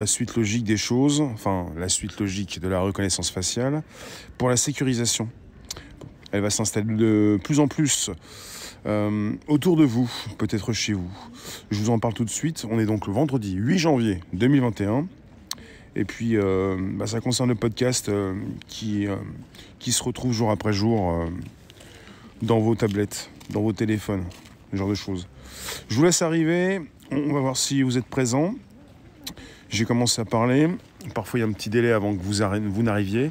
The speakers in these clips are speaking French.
la suite logique des choses, enfin la suite logique de la reconnaissance faciale, pour la sécurisation. Elle va s'installer de plus en plus euh, autour de vous, peut-être chez vous. Je vous en parle tout de suite. On est donc le vendredi 8 janvier 2021. Et puis, euh, bah, ça concerne le podcast euh, qui, qui se retrouve jour après jour dans vos tablettes, dans vos téléphones, ce genre de choses. Je vous laisse arriver. On va voir si vous êtes présents. J'ai commencé à parler. Parfois, il y a un petit délai avant que vous, n'arriviez.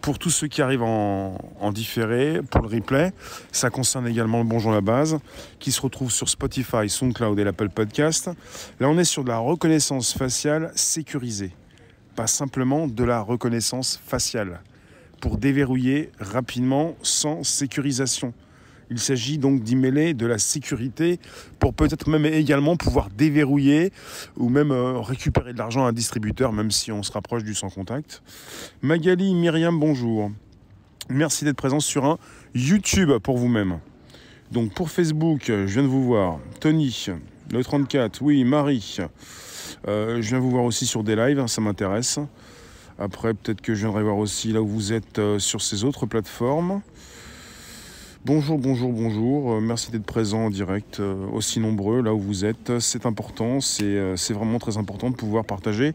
Pour tous ceux qui arrivent en, différé, pour le replay, ça concerne également le Bonjour la base, qui se retrouve sur Spotify, SoundCloud et l'Apple Podcast. Là, on est sur de la reconnaissance faciale sécurisée, pas simplement de la reconnaissance faciale, pour déverrouiller rapidement sans sécurisation. Il s'agit donc d'y mêler de la sécurité pour peut-être même également pouvoir déverrouiller ou même euh, récupérer de l'argent à un distributeur, même si on se rapproche du sans contact. Magali, Myriam, bonjour. Merci d'être présent sur un YouTube pour vous-même. Donc pour Facebook, je viens de vous voir. Tony, le 34, oui, Marie. Euh, je viens vous voir aussi sur des lives, ça m'intéresse. Après, peut-être que je viendrai voir aussi là où vous êtes euh, sur ces autres plateformes. Bonjour, bonjour, bonjour. Euh, merci d'être présent en direct, euh, aussi nombreux là où vous êtes. C'est important, c'est euh, vraiment très important de pouvoir partager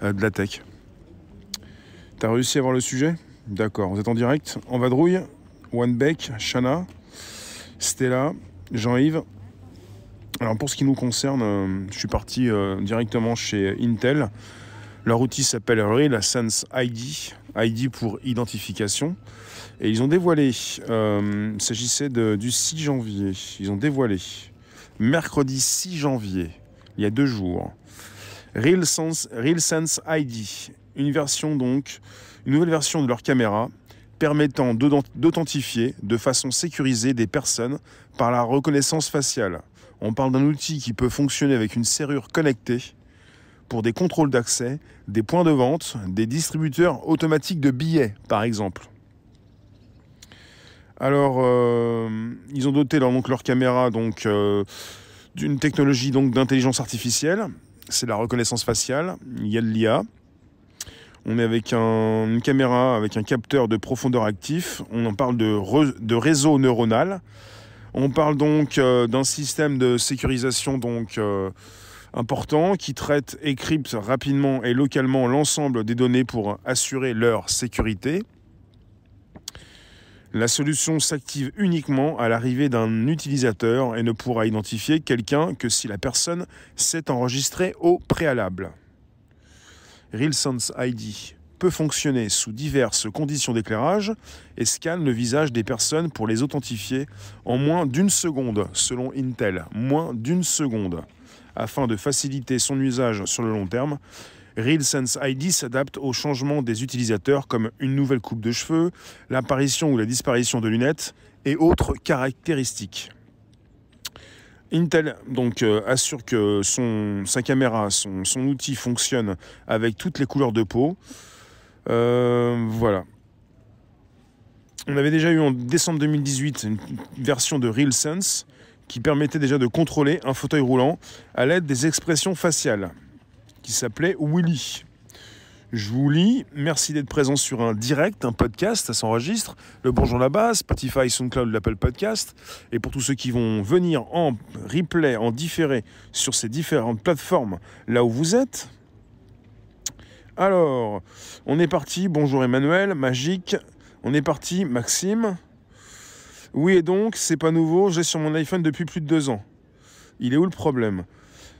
de la tech. T'as réussi à voir le sujet? D'accord. Vous êtes en direct? En vadrouille? Beck, Shana, Stella, Jean-Yves? Alors pour ce qui nous concerne, je suis parti directement chez Intel. Leur outil s'appelle RealSense ID, ID pour identification. Et ils ont dévoilé, euh, il s'agissait du 6 janvier, ils ont dévoilé, mercredi 6 janvier, il y a deux jours, RealSense, RealSense ID, une nouvelle version de leur caméra permettant d'authentifier de façon sécurisée des personnes par la reconnaissance faciale. On parle d'un outil qui peut fonctionner avec une serrure connectée pour des contrôles d'accès, des points de vente, des distributeurs automatiques de billets par exemple. Alors, euh, ils ont doté leur, caméra euh, d'une technologie d'intelligence artificielle. C'est la reconnaissance faciale. Il y a de l'IA. On est avec une caméra avec un capteur de profondeur actif. On en parle de, de réseau neuronal. On parle donc euh, d'un système de sécurisation donc important qui traite et crypte rapidement et localement l'ensemble des données pour assurer leur sécurité. La solution s'active uniquement à l'arrivée d'un utilisateur et ne pourra identifier quelqu'un que si la personne s'est enregistrée au préalable. RealSense ID peut fonctionner sous diverses conditions d'éclairage et scanne le visage des personnes pour les authentifier en moins d'une seconde, selon Intel, moins d'une seconde. Afin de faciliter son usage sur le long terme, RealSense ID s'adapte aux changements des utilisateurs comme une nouvelle coupe de cheveux, l'apparition ou la disparition de lunettes et autres caractéristiques. Intel donc euh, assure que sa caméra, son, outil fonctionne avec toutes les couleurs de peau. Euh, voilà. On avait déjà eu en décembre 2018 une version de RealSense qui permettait déjà de contrôler un fauteuil roulant à l'aide des expressions faciales qui s'appelait Willy. Je vous lis, merci d'être présent sur un direct, un podcast, ça s'enregistre, le Bourgeon la base, Spotify, SoundCloud, l'Apple Podcast. Et pour tous ceux qui vont venir en replay, en différé sur ces différentes plateformes, là où vous êtes. Alors, on est parti, bonjour Emmanuel, magique. On est parti, Maxime. Oui, et donc, c'est pas nouveau, j'ai sur mon iPhone depuis plus de deux ans. Il est où le problème?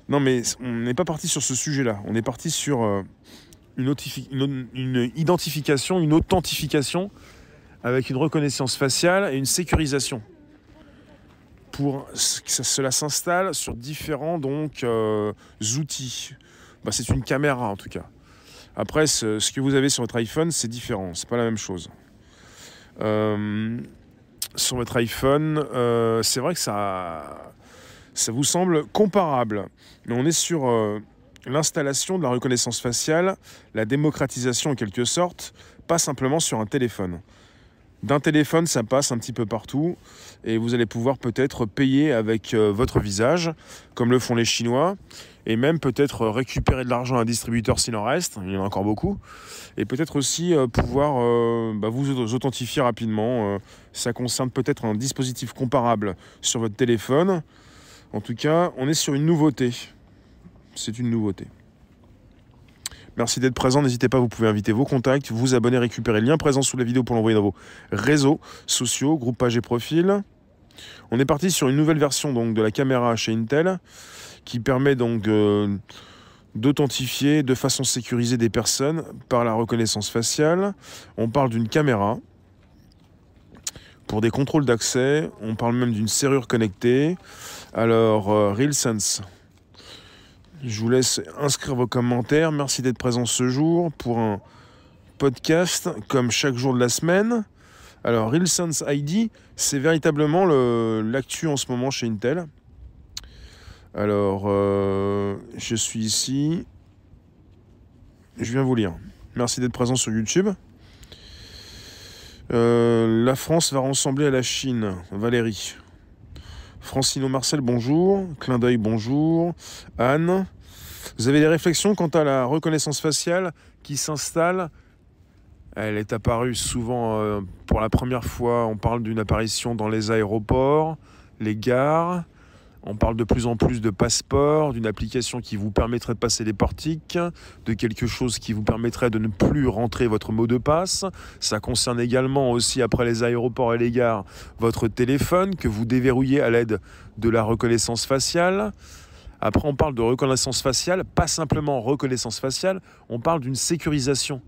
Non, mais on n'est pas parti sur ce sujet-là. On est parti sur euh, une, identification, une authentification avec une reconnaissance faciale et une sécurisation. Pour que cela s'installe sur différents donc, euh, outils. Bah, c'est une caméra en tout cas. Après, ce, que vous avez sur votre iPhone, c'est différent. C'est pas la même chose. Euh, sur votre iPhone, c'est vrai que ça ça vous semble comparable. Mais on est sur euh, l'installation de la reconnaissance faciale, la démocratisation en quelque sorte, pas simplement sur un téléphone. D'un téléphone, ça passe un petit peu partout et vous allez pouvoir peut-être payer avec euh, votre visage, comme le font les Chinois, et même peut-être récupérer de l'argent à un distributeur s'il en reste, il y en a encore beaucoup, et peut-être aussi euh, pouvoir bah, vous authentifier rapidement. ça concerne peut-être un dispositif comparable sur votre téléphone. En tout cas, on est sur une nouveauté. C'est une nouveauté. Merci d'être présent. N'hésitez pas, vous pouvez inviter vos contacts, vous abonner, récupérer le lien présent sous la vidéo pour l'envoyer dans vos réseaux sociaux, groupe page et profil. On est parti sur une nouvelle version donc de la caméra chez Intel qui permet donc d'authentifier de façon sécurisée des personnes par la reconnaissance faciale. On parle d'une caméra pour des contrôles d'accès. On parle même d'une serrure connectée. Alors, euh, RealSense je vous laisse inscrire vos commentaires. Merci d'être présent ce jour pour un podcast comme chaque jour de la semaine. Alors, RealSense ID, c'est véritablement l'actu en ce moment chez Intel. Alors, euh, je suis ici. Je viens vous lire. Merci d'être présent sur YouTube. Euh, la France va ressembler à la Chine. Valérie. Francino Marcel, bonjour. Clin d'œil, bonjour. Anne. Vous avez des réflexions quant à la reconnaissance faciale qui s'installe? Elle est apparue souvent euh, pour la première fois. On parle d'une apparition dans les aéroports, les gares. On parle de plus en plus de passeports, d'une application qui vous permettrait de passer les portiques, de quelque chose qui vous permettrait de ne plus rentrer votre mot de passe. Ça concerne également aussi, après les aéroports et les gares, votre téléphone que vous déverrouillez à l'aide de la reconnaissance faciale. Après, on parle de reconnaissance faciale, pas simplement reconnaissance faciale, on parle d'une sécurisation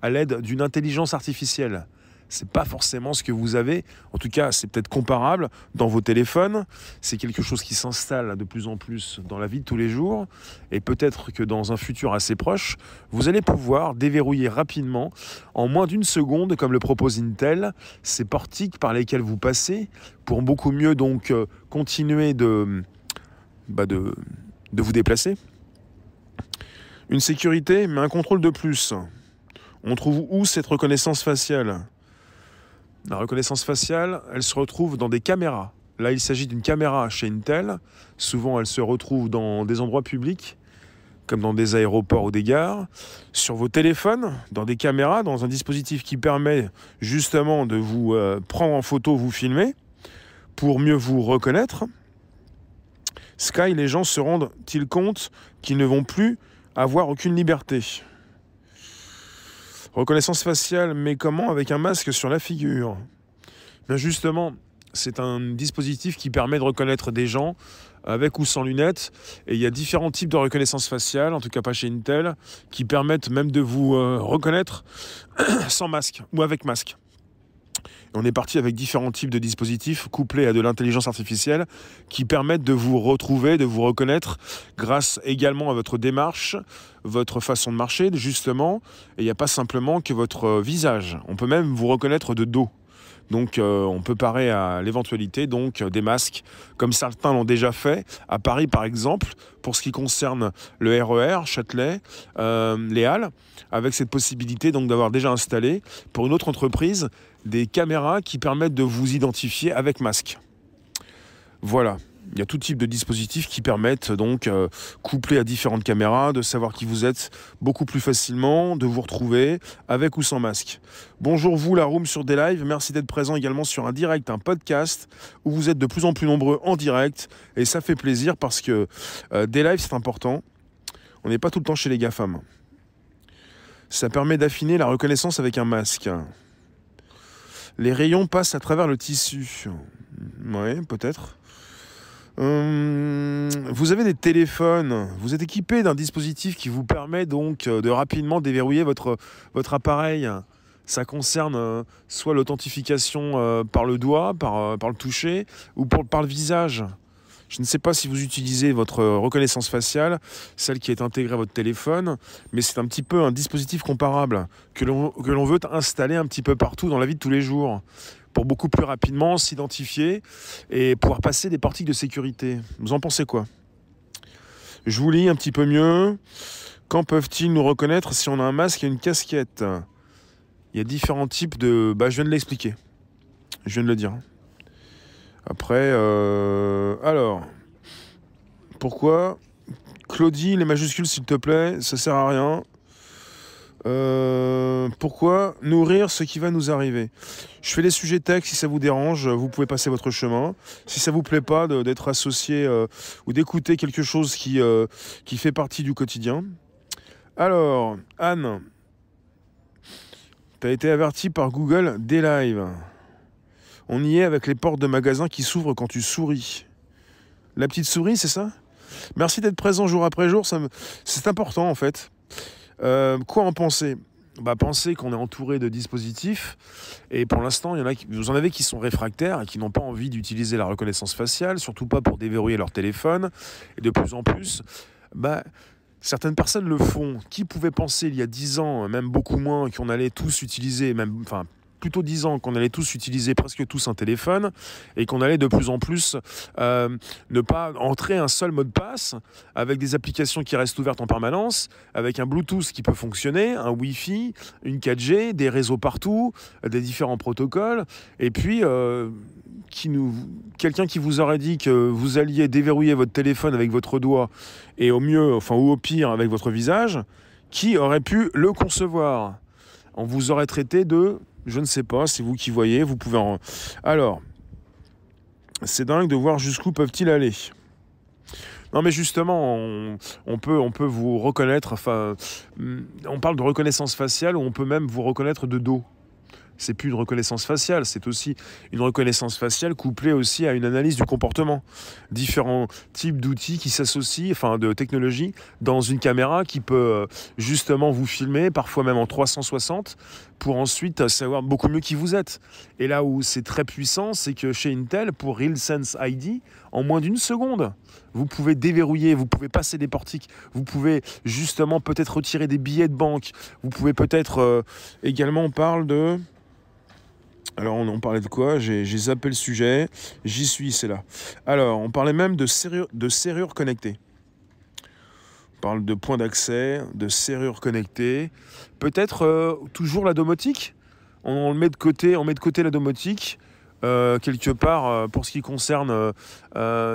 à l'aide d'une intelligence artificielle. C'est pas forcément ce que vous avez. En tout cas, c'est peut-être comparable dans vos téléphones. C'est quelque chose qui s'installe de plus en plus dans la vie de tous les jours. Et peut-être que dans un futur assez proche, vous allez pouvoir déverrouiller rapidement, en moins d'une seconde, comme le propose Intel, ces portiques par lesquels vous passez, pour beaucoup mieux donc euh, continuer bah, de, de vous déplacer. Une sécurité, mais un contrôle de plus. On trouve où cette reconnaissance faciale? La reconnaissance faciale, elle se retrouve dans des caméras. Là, il s'agit d'une caméra chez Intel. Souvent, elle se retrouve dans des endroits publics, comme dans des aéroports ou des gares. Sur vos téléphones, dans des caméras, dans un dispositif qui permet justement de vous euh, prendre en photo, vous filmer, pour mieux vous reconnaître. Sky, les gens se rendent-ils compte qu'ils ne vont plus avoir aucune liberté? Reconnaissance faciale, mais comment Avec un masque sur la figure? Justement, c'est un dispositif qui permet de reconnaître des gens avec ou sans lunettes. Et il y a différents types de reconnaissance faciale, en tout cas pas chez Intel, qui permettent même de vous euh, reconnaître sans masque ou avec masque. On est parti avec différents types de dispositifs couplés à de l'intelligence artificielle qui permettent de vous retrouver, de vous reconnaître grâce également à votre démarche, votre façon de marcher, justement. Et il n'y a pas simplement que votre visage. On peut même vous reconnaître de dos. Donc euh, on peut parer à l'éventualité donc des masques, comme certains l'ont déjà fait à Paris par exemple, pour ce qui concerne le RER, e Châtelet, euh, les Halles, avec cette possibilité donc d'avoir déjà installé pour une autre entreprise des caméras qui permettent de vous identifier avec masque. Voilà. Il y a tout type de dispositifs qui permettent donc, euh, couplés à différentes caméras, de savoir qui vous êtes beaucoup plus facilement, de vous retrouver avec ou sans masque. Bonjour vous, la room sur des lives. Merci d'être présent également sur un direct, un podcast, où vous êtes de plus en plus nombreux en direct. Et ça fait plaisir parce que euh, des c'est important. On n'est pas tout le temps chez les GAFAM. Ça permet d'affiner la reconnaissance avec un masque. Les rayons passent à travers le tissu. Oui, peut-être. Hum, vous avez des téléphones, vous êtes équipé d'un dispositif qui vous permet donc euh, de rapidement déverrouiller votre, votre appareil. Ça concerne euh, soit l'authentification euh, par le doigt, par, par le toucher, ou par le visage. Je ne sais pas si vous utilisez votre reconnaissance faciale, celle qui est intégrée à votre téléphone, mais c'est un petit peu un dispositif comparable que l'on veut installer un petit peu partout dans la vie de tous les jours pour beaucoup plus rapidement s'identifier et pouvoir passer des portiques de sécurité. Vous en pensez quoi? Je vous lis un petit peu mieux. Quand peuvent-ils nous reconnaître si on a un masque et une casquette? Il y a différents types de... Bah, je viens de l'expliquer. Je viens de le dire. Après, euh, alors, pourquoi Claudie, les majuscules, s'il te plaît, ça sert à rien. Euh, pourquoi nourrir ce qui va nous arriver? Je fais les sujets texte, si ça vous dérange, vous pouvez passer votre chemin. Si ça vous plaît pas d'être associé euh, ou d'écouter quelque chose qui, euh, qui fait partie du quotidien. Alors, Anne, tu as été averti par Google des lives. On y est avec les portes de magasins qui s'ouvrent quand tu souris. La petite souris, c'est ça? Merci d'être présent jour après jour, c'est important en fait. Euh, quoi en penser? Bah, penser qu'on est entouré de dispositifs et pour l'instant, vous en avez qui sont réfractaires et qui n'ont pas envie d'utiliser la reconnaissance faciale, surtout pas pour déverrouiller leur téléphone. Et de plus en plus, bah, certaines personnes le font. Qui pouvait penser il y a 10 ans, même beaucoup moins, qu'on allait tous utiliser, même, enfin, plutôt 10 ans qu'on allait tous utiliser presque tous un téléphone et qu'on allait de plus en plus euh, ne pas entrer un seul mot de passe avec des applications qui restent ouvertes en permanence, avec un Bluetooth qui peut fonctionner, un Wi-Fi, une 4G, des réseaux partout, des différents protocoles, et puis euh, qui nous, quelqu'un qui vous aurait dit que vous alliez déverrouiller votre téléphone avec votre doigt et au mieux, enfin ou au pire avec votre visage, qui aurait pu le concevoir? On vous aurait traité de je ne sais pas, c'est vous qui voyez, vous pouvez en... Alors, c'est dingue de voir jusqu'où peuvent-ils aller. Non mais justement, on, peut, on peut vous reconnaître, enfin, on parle de reconnaissance faciale, ou on peut même vous reconnaître de dos c'est plus une reconnaissance faciale, c'est aussi une reconnaissance faciale couplée aussi à une analyse du comportement. Différents types d'outils qui s'associent, enfin de technologies, dans une caméra qui peut euh, justement vous filmer, parfois même en 360, pour ensuite savoir beaucoup mieux qui vous êtes. Et là où c'est très puissant, c'est que chez Intel, pour RealSense ID, en moins d'une seconde, vous pouvez déverrouiller, vous pouvez passer des portiques, vous pouvez justement peut-être retirer des billets de banque, vous pouvez peut-être euh, également, on parle de... Alors, on, parlait de quoi? J'ai zappé le sujet. J'y suis, c'est là. Alors, on parlait même de de serrure connectée. On parle de points d'accès, de serrure connectée. Peut-être euh, toujours la domotique on, met de côté, on met de côté la domotique euh, quelque part, euh, pour ce qui concerne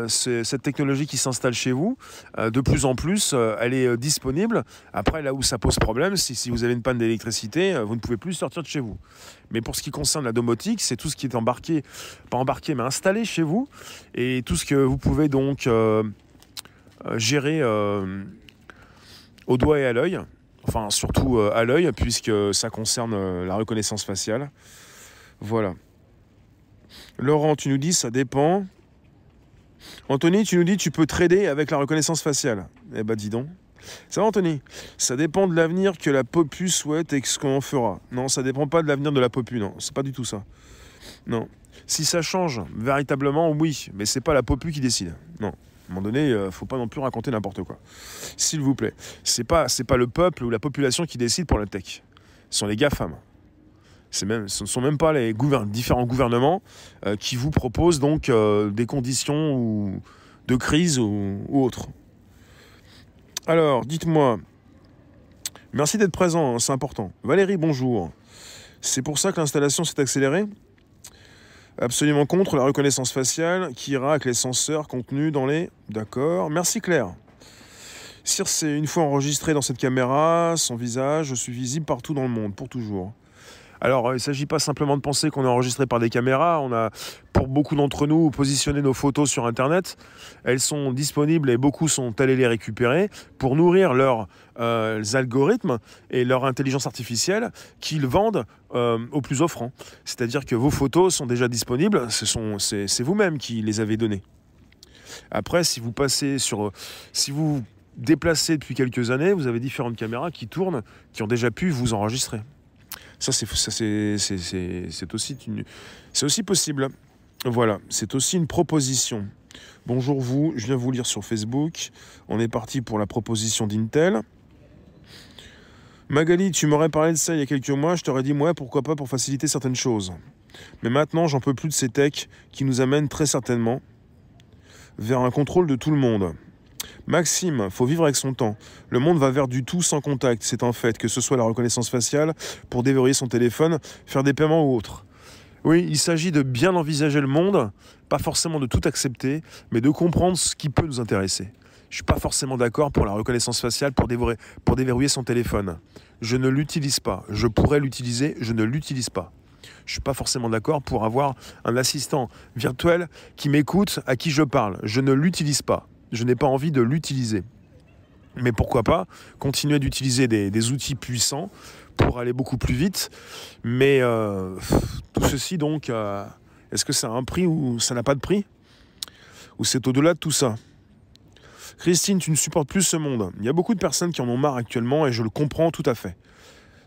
cette technologie qui s'installe chez vous, de plus en plus, elle est disponible. Après, là où ça pose problème, si vous avez une panne d'électricité, vous ne pouvez plus sortir de chez vous. Mais pour ce qui concerne la domotique, c'est tout ce qui est embarqué, pas embarqué, mais installé chez vous, et tout ce que vous pouvez donc gérer au doigt et à l'œil, enfin surtout à l'œil, puisque ça concerne la reconnaissance faciale. Voilà. Laurent, tu nous dis ça dépend. Anthony, tu nous dis tu peux trader avec la reconnaissance faciale. Eh ben dis donc. Ça va Anthony? Ça dépend de l'avenir que la Popu souhaite et ce qu'on en fera. Non, ça dépend pas de l'avenir de la Popu, non. C'est pas du tout ça. Non. Si ça change véritablement, oui, mais c'est pas la Popu qui décide. Non. À un moment donné, euh, faut pas non plus raconter n'importe quoi. S'il vous plaît. C'est pas, c'est pas le peuple ou la population qui décide pour la tech. Ce sont les GAFAM même, ce ne sont même pas les différents gouvernements euh, qui vous proposent donc euh, des conditions ou, de crise ou, autres. Alors, dites-moi, merci d'être présent, hein, c'est important. Valérie, bonjour. C'est pour ça que l'installation s'est accélérée? Absolument contre la reconnaissance faciale qui ira avec les senseurs contenus dans les... D'accord. Merci Claire. Circe, une fois enregistré dans cette caméra, son visage, je suis visible partout dans le monde, pour toujours. Alors, il ne s'agit pas simplement de penser qu'on est enregistré par des caméras. On a, pour beaucoup d'entre nous, positionné nos photos sur Internet. Elles sont disponibles et beaucoup sont allés les récupérer pour nourrir leurs euh, algorithmes et leur intelligence artificielle qu'ils vendent euh, au plus offrant. C'est-à-dire que vos photos sont déjà disponibles. c'est, vous-même qui les avez données. Après, si vous passez sur, si vous déplacez depuis quelques années, vous avez différentes caméras qui tournent, qui ont déjà pu vous enregistrer. Ça, c'est aussi, possible. Voilà, c'est aussi une proposition. Bonjour vous, je viens vous lire sur Facebook. On est parti pour la proposition d'Intel. Magali, tu m'aurais parlé de ça il y a quelques mois, je t'aurais dit ouais, pourquoi pas pour faciliter certaines choses. Mais maintenant, j'en peux plus de ces techs qui nous amènent très certainement vers un contrôle de tout le monde. Maxime, faut vivre avec son temps. Le monde va vers du tout sans contact, c'est un fait, que ce soit la reconnaissance faciale pour déverrouiller son téléphone, faire des paiements ou autre. Oui, il s'agit de bien envisager le monde, pas forcément de tout accepter, mais de comprendre ce qui peut nous intéresser. Je ne suis pas forcément d'accord pour la reconnaissance faciale pour, pour déverrouiller son téléphone. Je ne l'utilise pas. Je pourrais l'utiliser, je ne l'utilise pas. Je ne suis pas forcément d'accord pour avoir un assistant virtuel qui m'écoute, à qui je parle. Je ne l'utilise pas. Je n'ai pas envie de l'utiliser. Mais pourquoi pas continuer d'utiliser des, outils puissants pour aller beaucoup plus vite. Mais euh, tout ceci, donc, euh, est-ce que ça a un prix ou ça n'a pas de prix? Ou c'est au-delà de tout ça? Christine, tu ne supportes plus ce monde. Il y a beaucoup de personnes qui en ont marre actuellement et je le comprends tout à fait.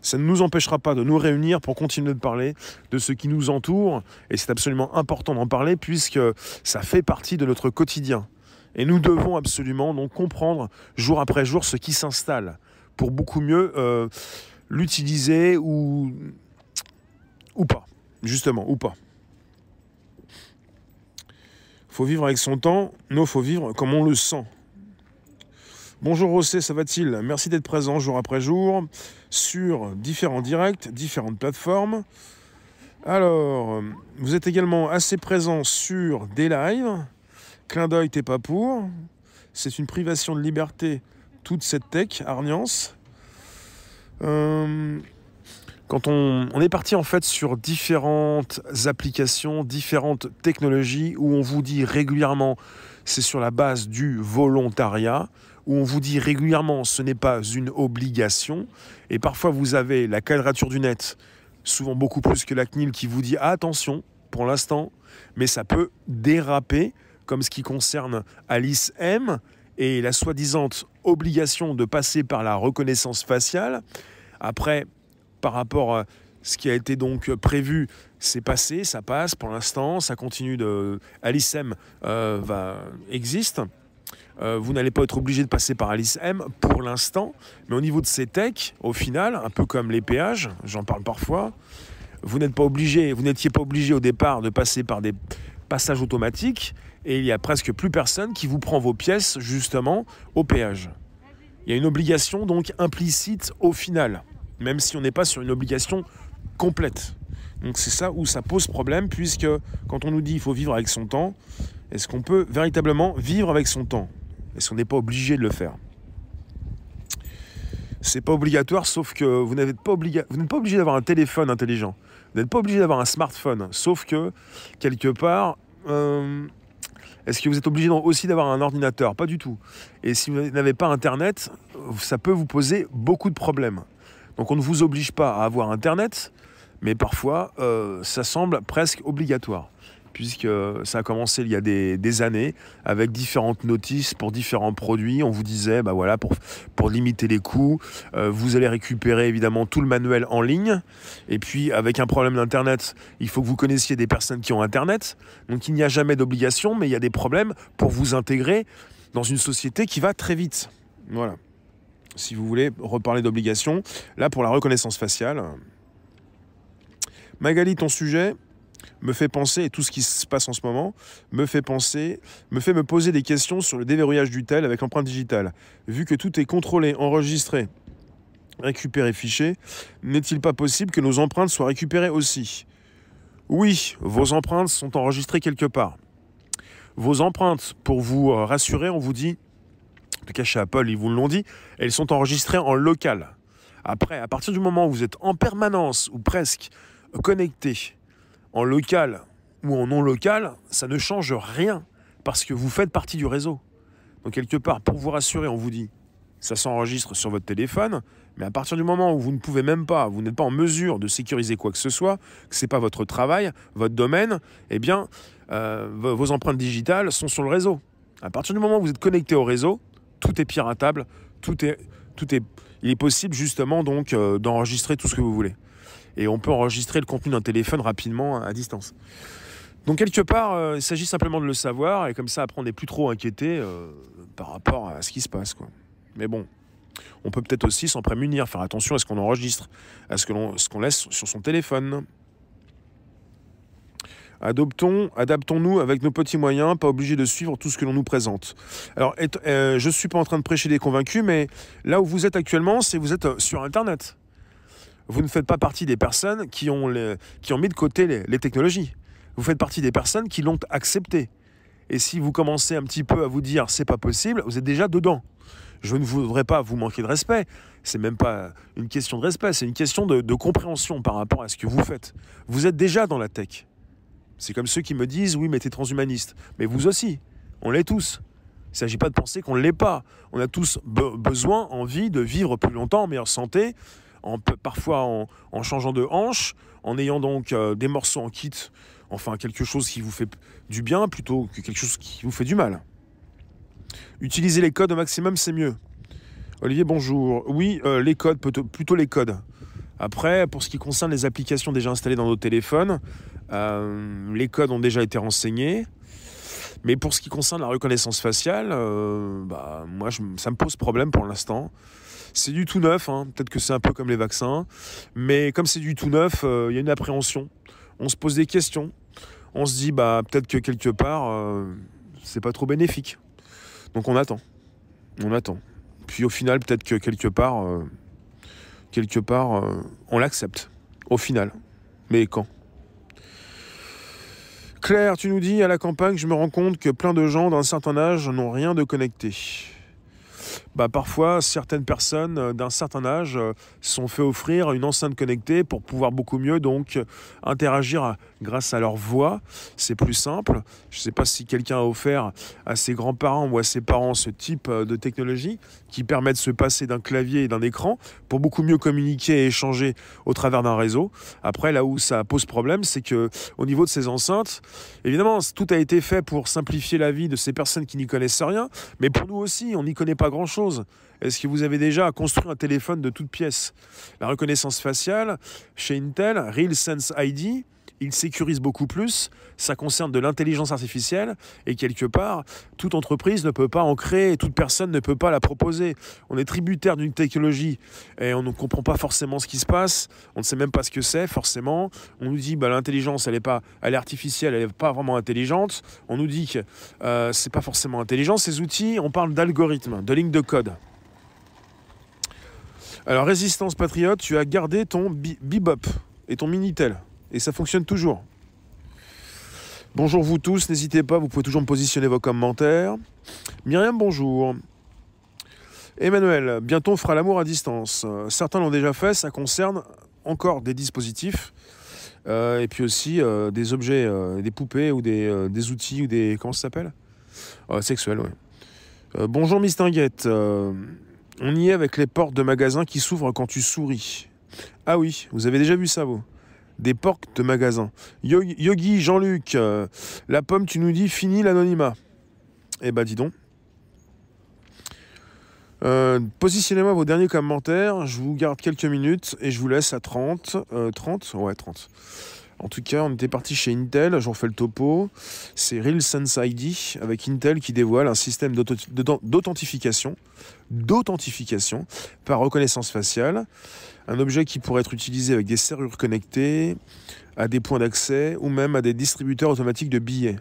Ça ne nous empêchera pas de nous réunir pour continuer de parler de ce qui nous entoure et c'est absolument important d'en parler puisque ça fait partie de notre quotidien. Et nous devons absolument donc comprendre jour après jour ce qui s'installe pour beaucoup mieux euh, l'utiliser ou, ou pas, justement, ou pas. Faut vivre avec son temps, non, faut vivre comme on le sent. Bonjour Rossé, ça va-t-il? Merci d'être présent jour après jour sur différents directs, différentes plateformes. Alors, vous êtes également assez présent sur des lives. Clin d'œil, t'es pas pour. C'est une privation de liberté, toute cette tech, Arniance. Euh, quand on, est parti en fait sur différentes applications, différentes technologies où on vous dit régulièrement c'est sur la base du volontariat où on vous dit régulièrement ce n'est pas une obligation, et parfois vous avez la quadrature du net, souvent beaucoup plus que la CNIL, qui vous dit attention pour l'instant, mais ça peut déraper, comme ce qui concerne Alice M et la soi-disant obligation de passer par la reconnaissance faciale. Après, par rapport à ce qui a été donc prévu, c'est passé, ça passe pour l'instant, ça continue de. Alice M euh, existe. Euh, vous n'allez pas être obligé de passer par Alice M pour l'instant, mais au niveau de ces techs, au final, un peu comme les péages, j'en parle parfois, vous n'êtes pas obligé, vous n'étiez pas obligé au départ de passer par des passages automatiques, et il y a presque plus personne qui vous prend vos pièces justement au péage. Il y a une obligation donc implicite au final, même si on n'est pas sur une obligation complète. Donc c'est ça où ça pose problème, puisque quand on nous dit qu'il faut vivre avec son temps, est-ce qu'on peut véritablement vivre avec son temps? Est-ce qu'on n'est pas obligé de le faire? C'est pas obligatoire, sauf que vous n'êtes pas, pas obligé d'avoir un téléphone intelligent. Vous n'êtes pas obligé d'avoir un smartphone, sauf que quelque part, euh, est-ce que vous êtes obligé aussi d'avoir un ordinateur? Pas du tout. Et si vous n'avez pas Internet, ça peut vous poser beaucoup de problèmes. Donc on ne vous oblige pas à avoir Internet, mais parfois euh, ça semble presque obligatoire puisque ça a commencé il y a des, années avec différentes notices pour différents produits. On vous disait, bah voilà, pour, pour limiter les coûts, euh, vous allez récupérer évidemment tout le manuel en ligne. Et puis avec un problème d'Internet, il faut que vous connaissiez des personnes qui ont Internet. Donc il n'y a jamais d'obligation, mais il y a des problèmes pour vous intégrer dans une société qui va très vite. Voilà. Si vous voulez reparler d'obligation, là pour la reconnaissance faciale. Magali, ton sujet? Me fait penser, et tout ce qui se passe en ce moment, me fait penser, me fait me poser des questions sur le déverrouillage du tel avec l'empreinte digitale. Vu que tout est contrôlé, enregistré, récupéré, fiché, n'est-il pas possible que nos empreintes soient récupérées aussi? Oui, vos empreintes sont enregistrées quelque part. Vos empreintes, pour vous rassurer, on vous dit, en tout cas chez Apple, ils vous l'ont dit, elles sont enregistrées en local. Après, à partir du moment où vous êtes en permanence ou presque connecté en local ou en non local, ça ne change rien parce que vous faites partie du réseau. Donc quelque part, pour vous rassurer, on vous dit, ça s'enregistre sur votre téléphone, mais à partir du moment où vous ne pouvez même pas, vous n'êtes pas en mesure de sécuriser quoi que ce soit, que ce n'est pas votre travail, votre domaine, eh bien, euh, vos empreintes digitales sont sur le réseau. À partir du moment où vous êtes connecté au réseau, tout est piratable, tout est, tout est, il est possible justement donc euh, d'enregistrer tout ce que vous voulez et on peut enregistrer le contenu d'un téléphone rapidement à distance. Donc quelque part, euh, il s'agit simplement de le savoir et comme ça après on n'est plus trop inquiété euh, par rapport à ce qui se passe. Quoi. Mais bon, on peut peut-être aussi s'en prémunir, faire attention à ce qu'on enregistre, à ce qu'on laisse sur son téléphone. Adoptons, adaptons-nous avec nos petits moyens, pas obligés de suivre tout ce que l'on nous présente. Alors, euh, je ne suis pas en train de prêcher des convaincus, mais là où vous êtes actuellement, c'est vous êtes sur Internet vous ne faites pas partie des personnes qui ont, qui ont mis de côté les, technologies. Vous faites partie des personnes qui l'ont accepté. Et si vous commencez un petit peu à vous dire c'est pas possible, vous êtes déjà dedans. Je ne voudrais pas vous manquer de respect. C'est même pas une question de respect, c'est une question de, de, compréhension par rapport à ce que vous faites. Vous êtes déjà dans la tech. C'est comme ceux qui me disent oui, mais t'es transhumaniste. Mais vous aussi, on l'est tous. Il ne s'agit pas de penser qu'on ne l'est pas. On a tous besoin, envie de vivre plus longtemps en meilleure santé, parfois en, changeant de hanche, en ayant donc euh, des morceaux en kit, enfin quelque chose qui vous fait du bien plutôt que quelque chose qui vous fait du mal. Utiliser les codes au maximum, c'est mieux. Olivier, bonjour. Oui, euh, les codes, plutôt les codes. Après, pour ce qui concerne les applications déjà installées dans nos téléphones, euh, les codes ont déjà été renseignés. Mais pour ce qui concerne la reconnaissance faciale, bah, moi, ça me pose problème pour l'instant. C'est du tout neuf, hein. peut-être que c'est un peu comme les vaccins, mais comme c'est du tout neuf, euh, il y a une appréhension. On se pose des questions. On se dit, bah, peut-être que quelque part, euh, c'est pas trop bénéfique. Donc on attend. On attend. Puis au final, peut-être que quelque part, quelque part, on l'accepte. Au final. Mais quand? Claire, tu nous dis, à la campagne, je me rends compte que plein de gens d'un certain âge n'ont rien de connecté. Bah, parfois, certaines personnes euh, d'un certain âge euh, sont fait offrir une enceinte connectée pour pouvoir beaucoup mieux donc interagir grâce à leur voix. C'est plus simple. Je ne sais pas si quelqu'un a offert à ses grands-parents ou à ses parents ce type euh, de technologie qui permet de se passer d'un clavier et d'un écran pour beaucoup mieux communiquer et échanger au travers d'un réseau. Après, là où ça pose problème, c'est que au niveau de ces enceintes, évidemment, tout a été fait pour simplifier la vie de ces personnes qui n'y connaissent rien, mais pour nous aussi, on n'y connaît pas grand-chose. Est-ce que vous avez déjà construit un téléphone de toutes pièces? La reconnaissance faciale, chez Intel, RealSense ID, il sécurise beaucoup plus, ça concerne de l'intelligence artificielle, et quelque part, toute entreprise ne peut pas en créer, toute personne ne peut pas la proposer. On est tributaire d'une technologie, et on ne comprend pas forcément ce qui se passe, on ne sait même pas ce que c'est, forcément. On nous dit, bah, l'intelligence, elle est, pas, elle est artificielle, elle n'est pas vraiment intelligente. On nous dit que euh, c'est pas forcément intelligent, ces outils, on parle d'algorithmes, de lignes de code. Alors, Résistance Patriote, tu as gardé ton Bebop et ton Minitel. Et ça fonctionne toujours. Bonjour vous tous, n'hésitez pas, vous pouvez toujours me positionner vos commentaires. Myriam, bonjour. Emmanuel, bientôt on fera l'amour à distance. Certains l'ont déjà fait, ça concerne encore des dispositifs. Euh, et puis aussi euh, des objets, euh, des poupées ou des, outils ou des. Comment ça s'appelle? Sexuels, oui. bonjour Miss Tinguette. on y est avec les portes de magasins qui s'ouvrent quand tu souris. Ah oui, vous avez déjà vu ça, vous? Des portes de magasins. Yogi, Jean-Luc, euh, la pomme, tu nous dis fini l'anonymat. Eh ben dis donc. Euh, positionnez-moi vos derniers commentaires. Je vous garde quelques minutes et je vous laisse à 30. 30 euh, Ouais, 30. En tout cas, on était parti chez Intel, j'en fais le topo. C'est RealSense ID avec Intel qui dévoile un système d'authentification, d'authentification par reconnaissance faciale. Un objet qui pourrait être utilisé avec des serrures connectées, à des points d'accès ou même à des distributeurs automatiques de billets.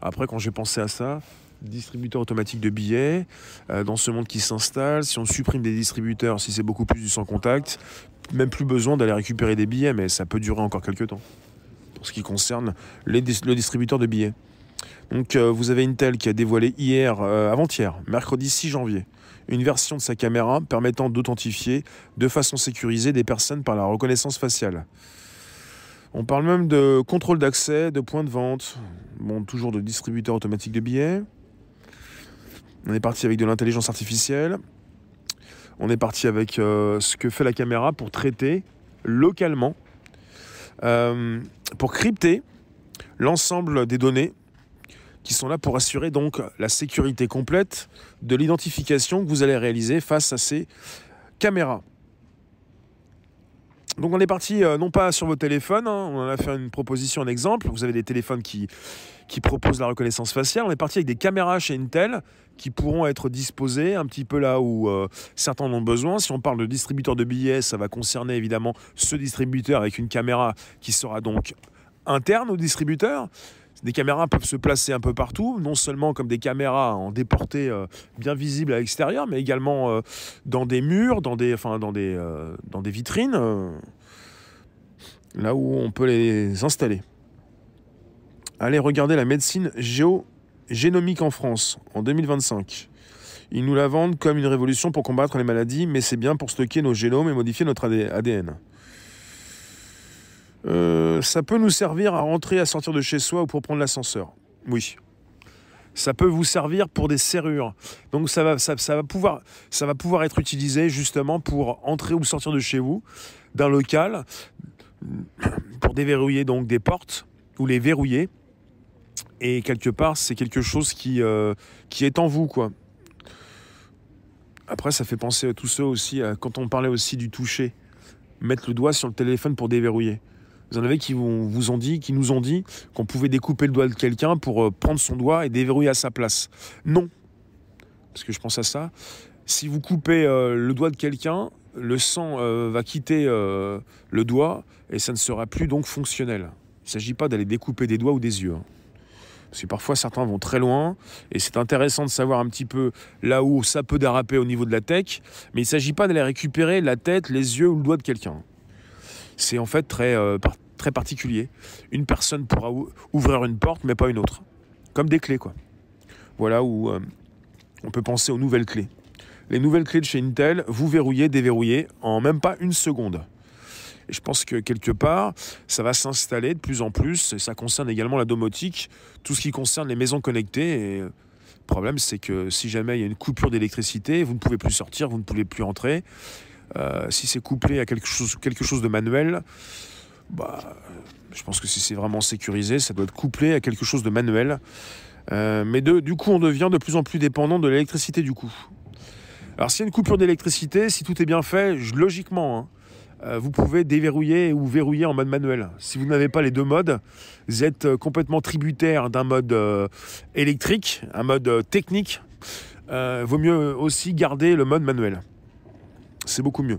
Après, quand j'ai pensé à ça, distributeur automatique de billets, euh, dans ce monde qui s'installe, si on supprime des distributeurs, si c'est beaucoup plus du sans contact, même plus besoin d'aller récupérer des billets, mais ça peut durer encore quelques temps. Pour ce qui concerne le distributeur de billets. Donc euh, vous avez Intel qui a dévoilé hier, euh, avant-hier, mercredi 6 janvier, une version de sa caméra permettant d'authentifier de façon sécurisée des personnes par la reconnaissance faciale. On parle même de contrôle d'accès, de points de vente, bon, toujours de distributeur automatique de billets. On est parti avec de l'intelligence artificielle. On est parti avec euh, ce que fait la caméra pour traiter localement, euh, pour crypter l'ensemble des données qui sont là pour assurer donc la sécurité complète de l'identification que vous allez réaliser face à ces caméras. Donc on est parti euh, non pas sur vos téléphones, hein, on a fait une proposition, un exemple. Vous avez des téléphones qui, proposent la reconnaissance faciale. On est parti avec des caméras chez Intel qui pourront être disposées un petit peu là où euh, certains en ont besoin. Si on parle de distributeur de billets, ça va concerner évidemment ce distributeur avec une caméra qui sera donc interne au distributeur. Des caméras peuvent se placer un peu partout, non seulement comme des caméras en déporté bien visibles à l'extérieur, mais également dans des murs, dans des, enfin, dans des, dans des vitrines, là où on peut les installer. Allez regarder la médecine géogénomique en France en 2025. Ils nous la vendent comme une révolution pour combattre les maladies, mais c'est bien pour stocker nos génomes et modifier notre ADN. Euh, ça peut nous servir à rentrer, à sortir de chez soi ou pour prendre l'ascenseur. Oui. Ça peut vous servir pour des serrures. Donc ça va, ça, va pouvoir, ça va pouvoir être utilisé justement pour entrer ou sortir de chez vous, d'un local, pour déverrouiller donc des portes ou les verrouiller. Et quelque part, c'est quelque chose qui, euh, qui est en vous, quoi. Après, ça fait penser à tous ceux aussi, quand on parlait aussi du toucher, mettre le doigt sur le téléphone pour déverrouiller. Vous en avez qui vous, ont dit, qui nous ont dit qu'on pouvait découper le doigt de quelqu'un pour euh, prendre son doigt et déverrouiller à sa place. Non, parce que je pense à ça. Si vous coupez euh, le doigt de quelqu'un, le sang euh, va quitter le doigt et ça ne sera plus donc fonctionnel. Il ne s'agit pas d'aller découper des doigts ou des yeux. Hein. Parce que parfois certains vont très loin et c'est intéressant de savoir un petit peu là où ça peut déraper au niveau de la tech, mais il ne s'agit pas d'aller récupérer la tête, les yeux ou le doigt de quelqu'un. C'est en fait très, euh, très particulier. Une personne pourra ouvrir une porte mais pas une autre. Comme des clés quoi. Voilà où euh, on peut penser aux nouvelles clés. Les nouvelles clés de chez Intel, vous verrouillez, déverrouillez en même pas une seconde. Et je pense que quelque part, ça va s'installer de plus en plus. Et ça concerne également la domotique, tout ce qui concerne les maisons connectées. Et le problème, c'est que si jamais il y a une coupure d'électricité, vous ne pouvez plus sortir, vous ne pouvez plus entrer. Euh, si c'est couplé à quelque chose, de manuel, bah, je pense que si c'est vraiment sécurisé, ça doit être couplé à quelque chose de manuel. Euh, mais du coup, on devient de plus en plus dépendant de l'électricité du coup. Alors s'il y a une coupure d'électricité, si tout est bien fait, logiquement, hein, euh, vous pouvez déverrouiller ou verrouiller en mode manuel. Si vous n'avez pas les deux modes, vous êtes euh, complètement tributaire d'un mode euh, électrique, un mode technique. vaut mieux aussi garder le mode manuel. C'est beaucoup mieux.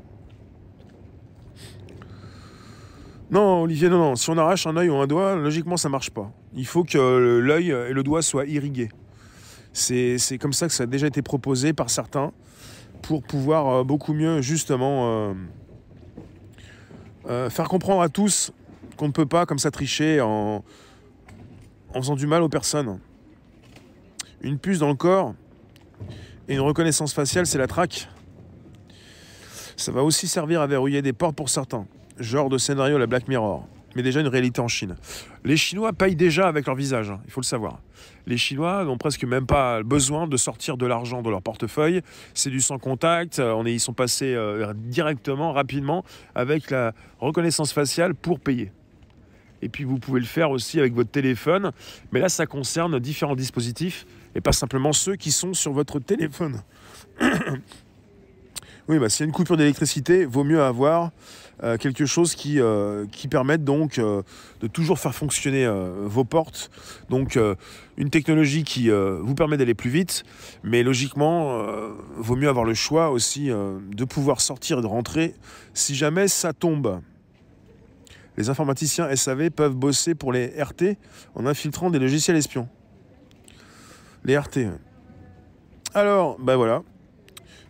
Non, Olivier, non, non. Si on arrache un œil ou un doigt, logiquement, ça marche pas. Il faut que l'œil et le doigt soient irrigués. C'est comme ça que ça a déjà été proposé par certains pour pouvoir beaucoup mieux, justement, euh, faire comprendre à tous qu'on ne peut pas comme ça tricher en, en faisant du mal aux personnes. Une puce dans le corps et une reconnaissance faciale, c'est la traque. Ça va aussi servir à verrouiller des portes pour certains, genre de scénario la Black Mirror mais déjà une réalité en Chine. Les Chinois payent déjà avec leur visage, hein, il faut le savoir. Les Chinois n'ont presque même pas besoin de sortir de l'argent dans leur portefeuille. C'est du sans contact. On est, ils sont passés euh, directement, rapidement, avec la reconnaissance faciale pour payer. Et puis vous pouvez le faire aussi avec votre téléphone. Mais là, ça concerne différents dispositifs et pas simplement ceux qui sont sur votre téléphone. oui, bah, s'il y a une coupure d'électricité, vaut mieux avoir euh, quelque chose qui, euh, qui permette donc euh, de toujours faire fonctionner vos portes. Donc une technologie qui vous permet d'aller plus vite, mais logiquement, vaut mieux avoir le choix aussi de pouvoir sortir et de rentrer si jamais ça tombe. Les informaticiens SAV peuvent bosser pour les RT en infiltrant des logiciels espions. Les RT. Alors, ben voilà,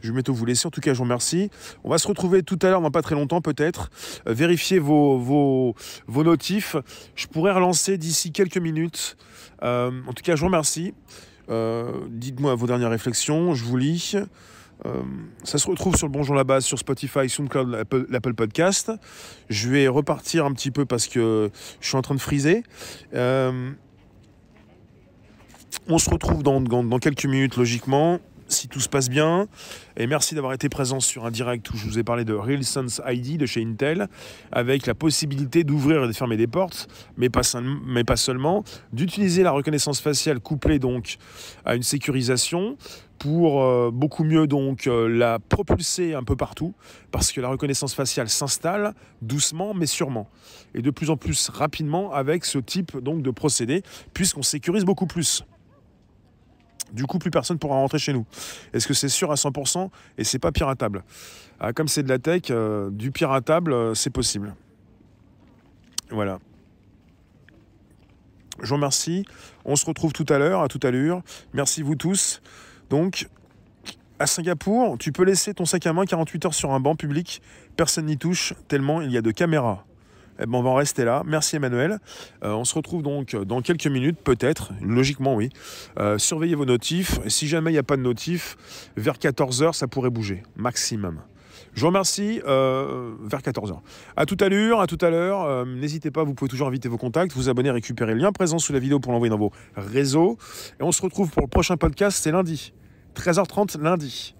je vais bientôt vous laisser. En tout cas, je vous remercie. On va se retrouver tout à l'heure, dans pas très longtemps peut-être. Euh, vérifiez vos, vos, vos, notifs. Je pourrais relancer d'ici quelques minutes. Euh, en tout cas, je vous remercie. Euh, dites-moi vos dernières réflexions. Je vous lis. ça se retrouve sur le Bonjour la base, sur Spotify, SoundCloud, l'Apple Podcast. Je vais repartir un petit peu parce que je suis en train de friser. on se retrouve dans, dans quelques minutes, logiquement si tout se passe bien. Et merci d'avoir été présent sur un direct où je vous ai parlé de Real Sense ID de chez Intel, avec la possibilité d'ouvrir et de fermer des portes, mais pas, mais pas seulement, d'utiliser la reconnaissance faciale couplée donc à une sécurisation pour euh, beaucoup mieux donc euh, la propulser un peu partout, parce que la reconnaissance faciale s'installe doucement mais sûrement, et de plus en plus rapidement avec ce type donc de procédé, puisqu'on sécurise beaucoup plus. Du coup, plus personne pourra rentrer chez nous. Est-ce que c'est sûr à 100% et c'est pas piratable ah, Comme c'est de la tech, euh, du piratable, euh, c'est possible. Voilà. Je vous remercie. On se retrouve tout à l'heure, à toute allure. Merci vous tous. Donc, à Singapour, tu peux laisser ton sac à main 48 heures sur un banc public. Personne n'y touche, tellement il y a de caméras. Eh ben, on va en rester là. Merci Emmanuel. Euh, on se retrouve donc dans quelques minutes, peut-être. Logiquement, oui. Euh, surveillez vos notifs. Si jamais il n'y a pas de notifs, vers 14h, ça pourrait bouger. Maximum. Je vous remercie euh, vers 14h. À tout à l'heure, à tout à l'heure. N'hésitez pas, vous pouvez toujours inviter vos contacts, vous abonner, récupérer le lien présent sous la vidéo pour l'envoyer dans vos réseaux. Et on se retrouve pour le prochain podcast, c'est lundi. 13h30 lundi.